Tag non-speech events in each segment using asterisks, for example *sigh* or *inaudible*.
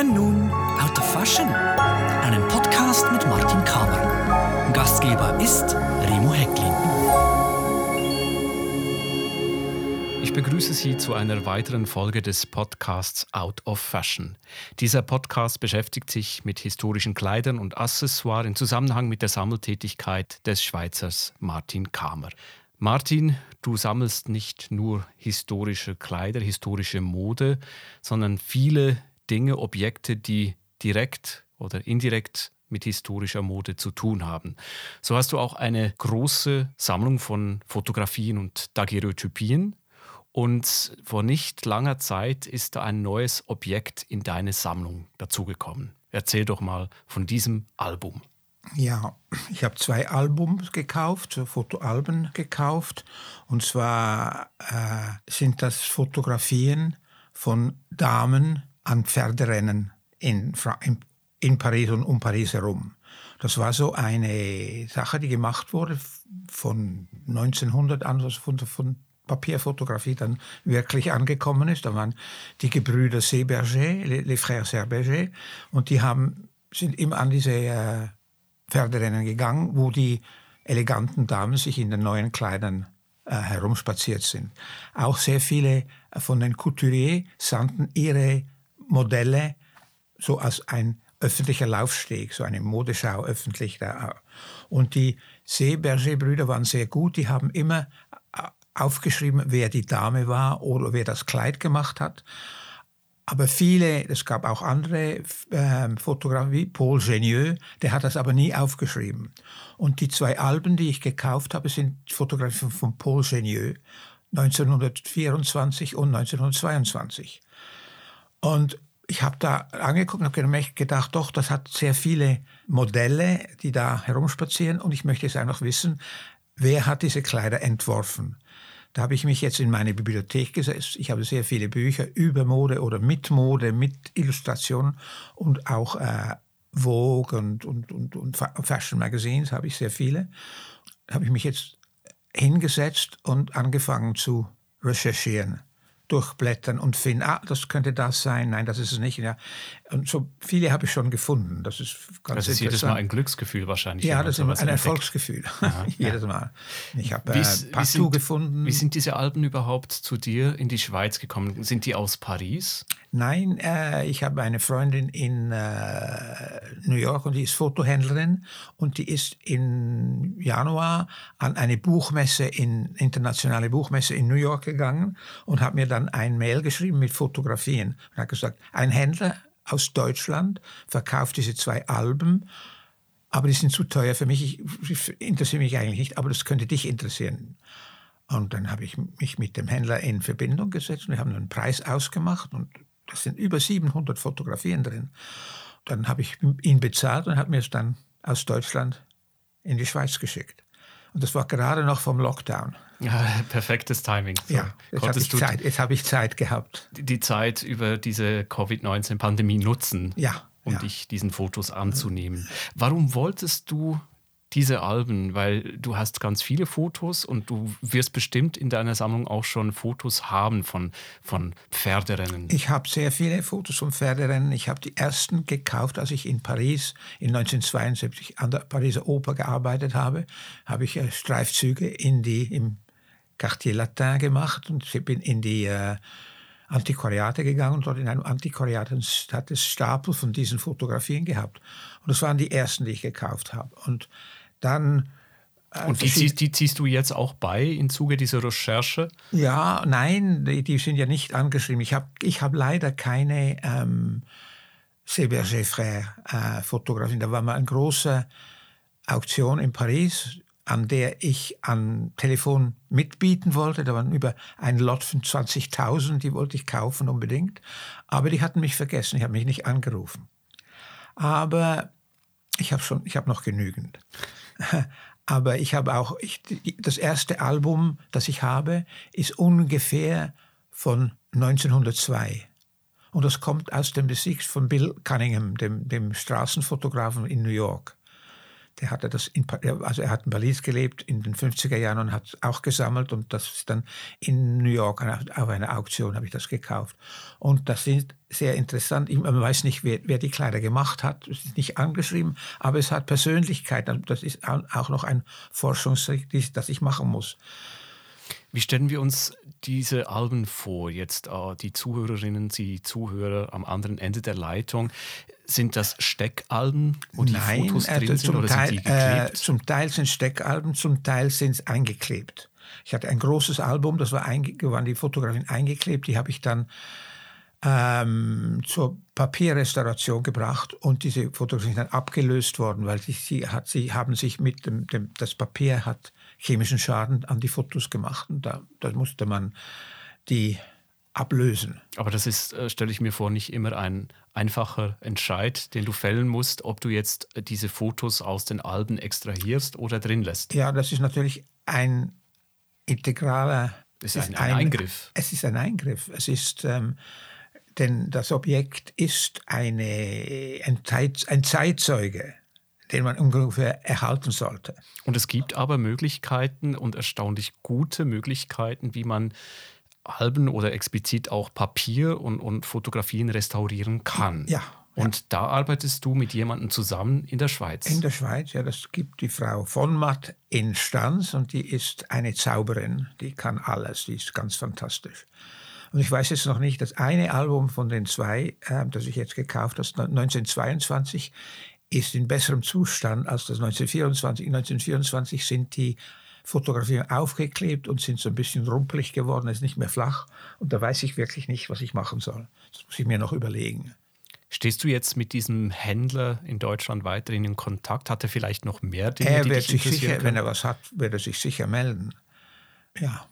hören nun Out of Fashion, einen Podcast mit Martin Kamer. Gastgeber ist Remo Hecklin. Ich begrüße Sie zu einer weiteren Folge des Podcasts Out of Fashion. Dieser Podcast beschäftigt sich mit historischen Kleidern und Accessoires in Zusammenhang mit der Sammeltätigkeit des Schweizers Martin Kamer. Martin, du sammelst nicht nur historische Kleider, historische Mode, sondern viele Dinge, Objekte, die direkt oder indirekt mit historischer Mode zu tun haben. So hast du auch eine große Sammlung von Fotografien und Daguerreotypien. Und vor nicht langer Zeit ist da ein neues Objekt in deine Sammlung dazugekommen. Erzähl doch mal von diesem Album. Ja, ich habe zwei Albums gekauft, Fotoalben gekauft. Und zwar äh, sind das Fotografien von Damen an Pferderennen in, in, Paris und um Paris herum. Das war so eine Sache, die gemacht wurde von 1900 an, also von, von Papierfotografie dann wirklich angekommen ist. Da waren die Gebrüder Seberger, les, Frères Seberger, und die haben, sind immer an diese äh, Pferderennen gegangen, wo die eleganten Damen sich in den neuen Kleidern äh, herumspaziert sind. Auch sehr viele von den Couturiers sandten ihre Modelle so als ein öffentlicher Laufsteg, so eine Modeschau öffentlich. Und die Seeberger-Brüder waren sehr gut, die haben immer äh, aufgeschrieben, wer die Dame war oder wer das Kleid gemacht hat. Aber viele, es gab auch andere äh, Fotografie, Paul Genieux, der hat das aber nie aufgeschrieben. Und die zwei Alben, die ich gekauft habe, sind Fotografien von Paul Genieux, 1924 und 1922. Und ich habe da angeguckt und habe gedacht, doch, das hat sehr viele Modelle, die da herumspazieren. Und ich möchte jetzt einfach wissen, wer hat diese Kleider entworfen? Da habe ich mich jetzt in meine Bibliothek gesetzt. Ich habe sehr viele Bücher über Mode oder mit Mode, mit Illustrationen und auch äh, Vogue und, und, und, und Fashion Magazines habe ich sehr viele. Da habe ich mich jetzt hingesetzt und angefangen zu recherchieren durchblättern und finden, ah, das könnte das sein, nein, das ist es nicht. Ja. Und so viele habe ich schon gefunden. Das ist ganz Das ist jedes Mal ein Glücksgefühl wahrscheinlich. Ja, das ist ein entdeckt. Erfolgsgefühl. Aha, *laughs* jedes Mal. Ich habe äh, Pastou gefunden. Wie sind diese Alben überhaupt zu dir in die Schweiz gekommen? Sind die aus Paris? Nein, äh, ich habe eine Freundin in äh, New York und die ist Fotohändlerin und die ist im Januar an eine Buchmesse, in internationale Buchmesse in New York gegangen und hat mir dann ein Mail geschrieben mit Fotografien und hat gesagt, ein Händler aus Deutschland verkauft diese zwei Alben, aber die sind zu teuer für mich, ich, interessiere mich eigentlich nicht, aber das könnte dich interessieren. Und dann habe ich mich mit dem Händler in Verbindung gesetzt und wir haben einen Preis ausgemacht und das sind über 700 Fotografien drin. Dann habe ich ihn bezahlt und hat mir es dann aus Deutschland in die Schweiz geschickt. Und das war gerade noch vom Lockdown. Ja, *laughs* perfektes Timing. So, ja, jetzt habe ich, Zeit, jetzt hab ich Zeit gehabt. Die Zeit über diese Covid-19-Pandemie nutzen, ja, um ja. dich diesen Fotos anzunehmen. Warum wolltest du diese Alben, weil du hast ganz viele Fotos und du wirst bestimmt in deiner Sammlung auch schon Fotos haben von, von Pferderennen. Ich habe sehr viele Fotos von Pferderennen. Ich habe die ersten gekauft, als ich in Paris in 1972 an der Pariser Oper gearbeitet habe. Habe ich äh, Streifzüge in die, im Quartier Latin gemacht und bin in die äh, Antiquariate gegangen und dort in einem Antiquariat hat es Stapel von diesen Fotografien gehabt. Und das waren die ersten, die ich gekauft habe. Und dann. Äh, und die, ziehst, die ziehst du jetzt auch bei im Zuge dieser Recherche? Ja, nein, die, die sind ja nicht angeschrieben. Ich habe ich hab leider keine ähm, Seberger Frère äh, Fotografien. Da war mal eine große Auktion in Paris, an der ich am Telefon mitbieten wollte. Da waren über ein Lot von 20.000, die wollte ich kaufen unbedingt. Aber die hatten mich vergessen, ich habe mich nicht angerufen. Aber ich habe schon, noch genügend. *laughs* Aber ich habe auch, ich, das erste Album, das ich habe, ist ungefähr von 1902. Und das kommt aus dem Besitz von Bill Cunningham, dem, dem Straßenfotografen in New York. Der hatte das in, also er hat in Paris gelebt in den 50er Jahren und hat auch gesammelt und das ist dann in New York auf einer Auktion habe ich das gekauft. Und das ist sehr interessant. Man weiß nicht, wer, wer die Kleider gemacht hat. Es ist nicht angeschrieben, aber es hat Persönlichkeit. Das ist auch noch ein Forschungsricht, das ich machen muss. Wie stellen wir uns diese Alben vor? Jetzt äh, die Zuhörerinnen, die Zuhörer am anderen Ende der Leitung. Sind das Steckalben, wo die Nein, Fotos drin also sind oder Teil, sind die geklebt? Äh, zum Teil sind Steckalben, zum Teil sind es eingeklebt. Ich hatte ein großes Album, das war waren die Fotografien eingeklebt, die habe ich dann ähm, zur Papierrestauration gebracht und diese Fotografien sind dann abgelöst worden, weil sie, sie, hat, sie haben sich mit dem, dem, das Papier hat chemischen Schaden an die Fotos gemacht und da, da musste man die ablösen. Aber das ist, äh, stelle ich mir vor, nicht immer ein einfacher Entscheid, den du fällen musst, ob du jetzt äh, diese Fotos aus den Alben extrahierst oder drin lässt. Ja, das ist natürlich ein integraler. Es ist ein, ein, Eingriff. Es ist ein Eingriff. Es ist, ähm, denn das Objekt ist eine, ein, Zeit, ein Zeitzeuge den man ungefähr erhalten sollte. Und es gibt aber Möglichkeiten und erstaunlich gute Möglichkeiten, wie man Alben oder explizit auch Papier und, und Fotografien restaurieren kann. Ja. Und ja. da arbeitest du mit jemandem zusammen in der Schweiz. In der Schweiz, ja, das gibt die Frau von Matt in Stanz und die ist eine Zauberin, die kann alles, die ist ganz fantastisch. Und ich weiß jetzt noch nicht, das eine Album von den zwei, äh, das ich jetzt gekauft habe, 1922, ist in besserem Zustand als das 1924. 1924 sind die Fotografien aufgeklebt und sind so ein bisschen rumpelig geworden, ist nicht mehr flach. Und da weiß ich wirklich nicht, was ich machen soll. Das muss ich mir noch überlegen. Stehst du jetzt mit diesem Händler in Deutschland weiterhin in Kontakt? Hat er vielleicht noch mehr Dinge, er wird sich sicher, können? Wenn er was hat, wird er sich sicher melden. Ja.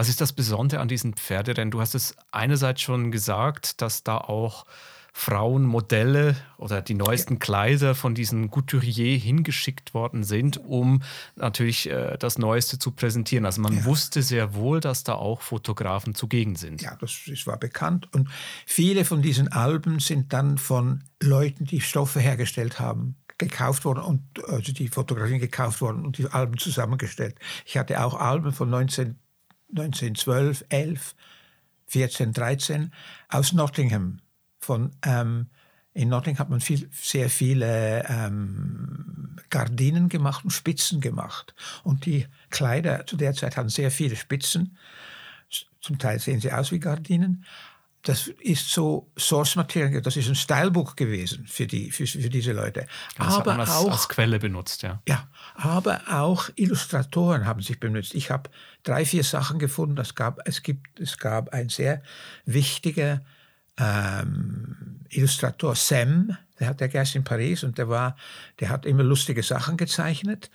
Was ist das Besondere an diesen Pferderennen? Du hast es einerseits schon gesagt, dass da auch Frauenmodelle oder die neuesten Kleider von diesen Couturier hingeschickt worden sind, um natürlich äh, das Neueste zu präsentieren. Also man ja. wusste sehr wohl, dass da auch Fotografen zugegen sind. Ja, das, das war bekannt. Und viele von diesen Alben sind dann von Leuten, die Stoffe hergestellt haben, gekauft worden und also die Fotografien gekauft worden und die Alben zusammengestellt. Ich hatte auch Alben von 19, 1912, 11, 14, 13 aus Nottingham von ähm, in Nottingham hat man viel, sehr viele ähm, Gardinen gemacht und Spitzen gemacht. Und die Kleider zu der Zeit hatten sehr viele Spitzen. Zum Teil sehen sie aus wie Gardinen. Das ist so Source Material, das ist ein Stylebook gewesen für, die, für, für diese Leute. Das aber als, auch als Quelle benutzt, ja. Ja, aber auch Illustratoren haben sich benutzt. Ich habe drei, vier Sachen gefunden. Es gab, es gibt, es gab ein sehr wichtiger ähm, Illustrator Sam, der hat der erst in Paris und der war, der hat immer lustige Sachen gezeichnet.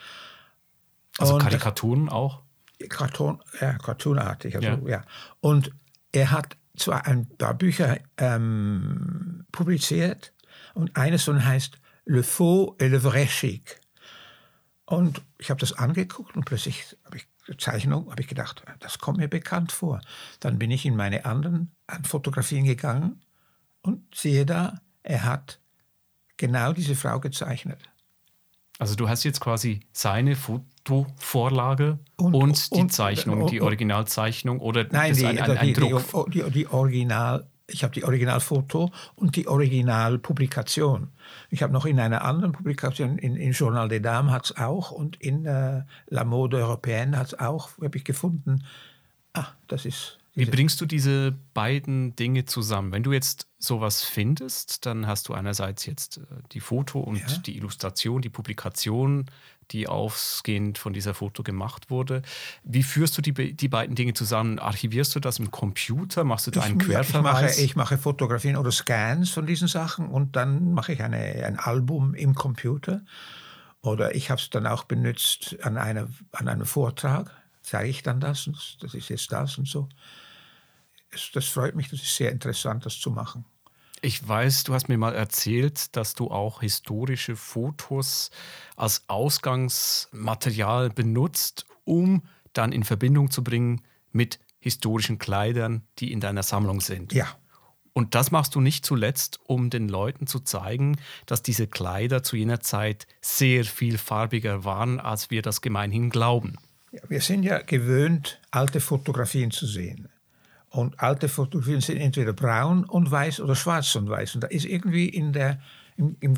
Also und Karikaturen auch? Cartoon, ja, cartoonartig. Also, ja. ja. Und er hat zwar ein paar Bücher ähm, publiziert und eines von heißt Le Faux et le Vrai Chic. Und ich habe das angeguckt und plötzlich habe ich Zeichnung, habe ich gedacht, das kommt mir bekannt vor. Dann bin ich in meine anderen Fotografien gegangen und sehe da, er hat genau diese Frau gezeichnet. Also du hast jetzt quasi seine Fotovorlage und, und die und, Zeichnung, und, die Originalzeichnung oder nein, die, ein, ein, ein die, Druck? Die, die, Original, ich habe die Originalfoto und die Originalpublikation. Ich habe noch in einer anderen Publikation, in, in Journal des Dames hat es auch und in äh, La Mode Européenne hat es auch, habe ich gefunden, ah, das ist... Wie bringst du diese beiden Dinge zusammen? Wenn du jetzt sowas findest, dann hast du einerseits jetzt äh, die Foto und ja. die Illustration, die Publikation, die ausgehend von dieser Foto gemacht wurde. Wie führst du die, die beiden Dinge zusammen? Archivierst du das im Computer? Machst du da einen Querverweis? Ich mache, ich mache Fotografien oder Scans von diesen Sachen und dann mache ich eine, ein Album im Computer. Oder ich habe es dann auch benutzt an, eine, an einem Vortrag. Zeige ich dann das und das ist jetzt das und so. Das freut mich, das ist sehr interessant, das zu machen. Ich weiß, du hast mir mal erzählt, dass du auch historische Fotos als Ausgangsmaterial benutzt, um dann in Verbindung zu bringen mit historischen Kleidern, die in deiner Sammlung sind. Ja. Und das machst du nicht zuletzt, um den Leuten zu zeigen, dass diese Kleider zu jener Zeit sehr viel farbiger waren, als wir das gemeinhin glauben. Ja, wir sind ja gewöhnt, alte Fotografien zu sehen. Und alte Fotografien sind entweder braun und weiß oder schwarz und weiß. Und da ist irgendwie in der, im, im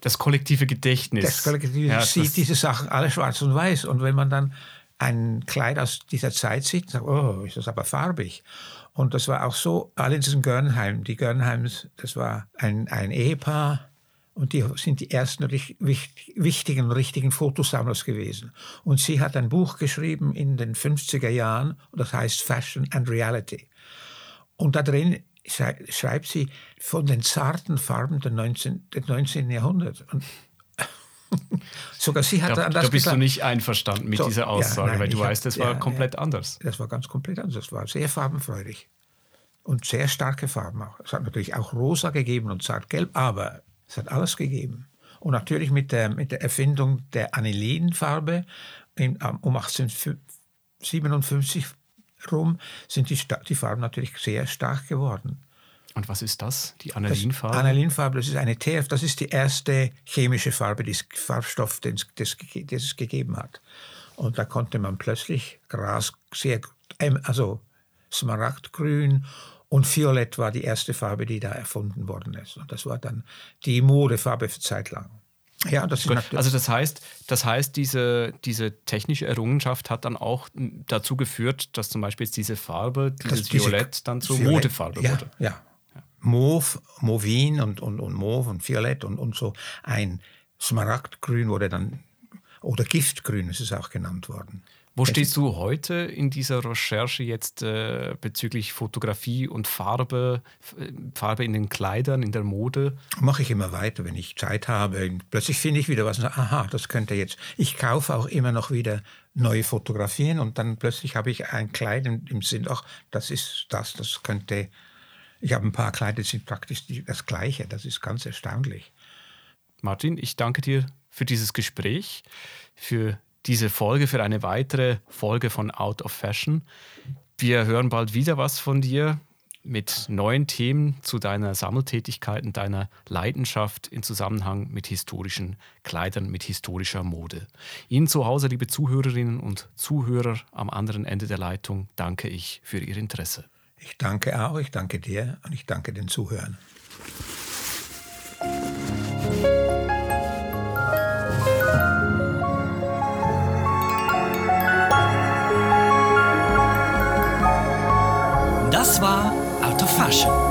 das kollektive Gedächtnis. Das kollektive ja, sieht diese Sachen alle schwarz und weiß. Und wenn man dann ein Kleid aus dieser Zeit sieht, sagt, oh, ist das aber farbig. Und das war auch so, alle in diesem Görnheim, die Görnheims, das war ein, ein Ehepaar und die sind die ersten wichtigen, richtigen Fotosammlers gewesen. Und sie hat ein Buch geschrieben in den 50er Jahren, das heißt Fashion and Reality. Und da drin schreibt sie von den zarten Farben des 19. 19. Jahrhunderts. Und *laughs* Sogar sie hat da, das Da bist gesagt. du nicht einverstanden mit so, dieser Aussage, ja, nein, weil du weißt, das war ja, komplett ja, anders. Das war ganz komplett anders. Das war sehr farbenfreudig. Und sehr starke Farben auch. Es hat natürlich auch rosa gegeben und zartgelb, aber es hat alles gegeben. Und natürlich mit der, mit der Erfindung der Anilinfarbe in, um 1857 rum sind die, die Farben natürlich sehr stark geworden. Und was ist das, die Anilinfarbe? Das Anilinfarbe, das ist eine TF, das ist die erste chemische Farbe, die Farbstoff, den es gegeben hat. Und da konnte man plötzlich Gras sehr, also Smaragdgrün und Violett war die erste Farbe, die da erfunden worden ist. Und das war dann die Modefarbe für Zeit lang. Ja, das ist also das heißt, das heißt, diese, diese technische Errungenschaft hat dann auch dazu geführt, dass zum Beispiel diese Farbe, dieses diese Violett, dann zur Violett, Modefarbe ja, wurde. Ja, Mauve, Mauvin und, und, und Mauve und Violett und, und so. Ein Smaragdgrün wurde dann, oder Giftgrün ist es auch genannt worden. Wo stehst du heute in dieser Recherche jetzt äh, bezüglich Fotografie und Farbe, äh, Farbe in den Kleidern, in der Mode? Mache ich immer weiter, wenn ich Zeit habe. Plötzlich finde ich wieder was. Aha, das könnte jetzt. Ich kaufe auch immer noch wieder neue Fotografien und dann plötzlich habe ich ein Kleid im Sinn, ach, das ist das, das könnte ich habe ein paar Kleider, die sind praktisch das Gleiche. Das ist ganz erstaunlich. Martin, ich danke dir für dieses Gespräch, für diese Folge, für eine weitere Folge von Out of Fashion. Wir hören bald wieder was von dir mit neuen Themen zu deiner Sammeltätigkeit und deiner Leidenschaft im Zusammenhang mit historischen Kleidern, mit historischer Mode. Ihnen zu Hause, liebe Zuhörerinnen und Zuhörer am anderen Ende der Leitung, danke ich für Ihr Interesse. Ich danke auch, ich danke dir und ich danke den Zuhörern. War Out of Fashion